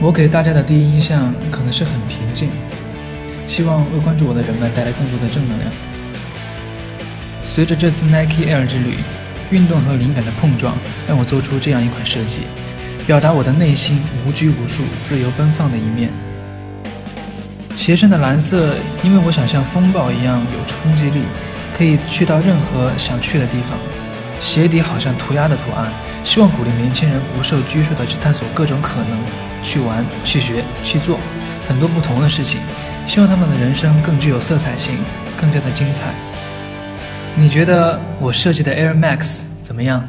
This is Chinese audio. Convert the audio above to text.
我给大家的第一印象可能是很平静，希望为关注我的人们带来更多的正能量。随着这次 Nike Air 之旅，运动和灵感的碰撞，让我做出这样一款设计，表达我的内心无拘无束、自由奔放的一面。鞋身的蓝色，因为我想像风暴一样有冲击力，可以去到任何想去的地方。鞋底好像涂鸦的图案，希望鼓励年轻人不受拘束的去探索各种可能。去玩、去学、去做很多不同的事情，希望他们的人生更具有色彩性，更加的精彩。你觉得我设计的 Air Max 怎么样？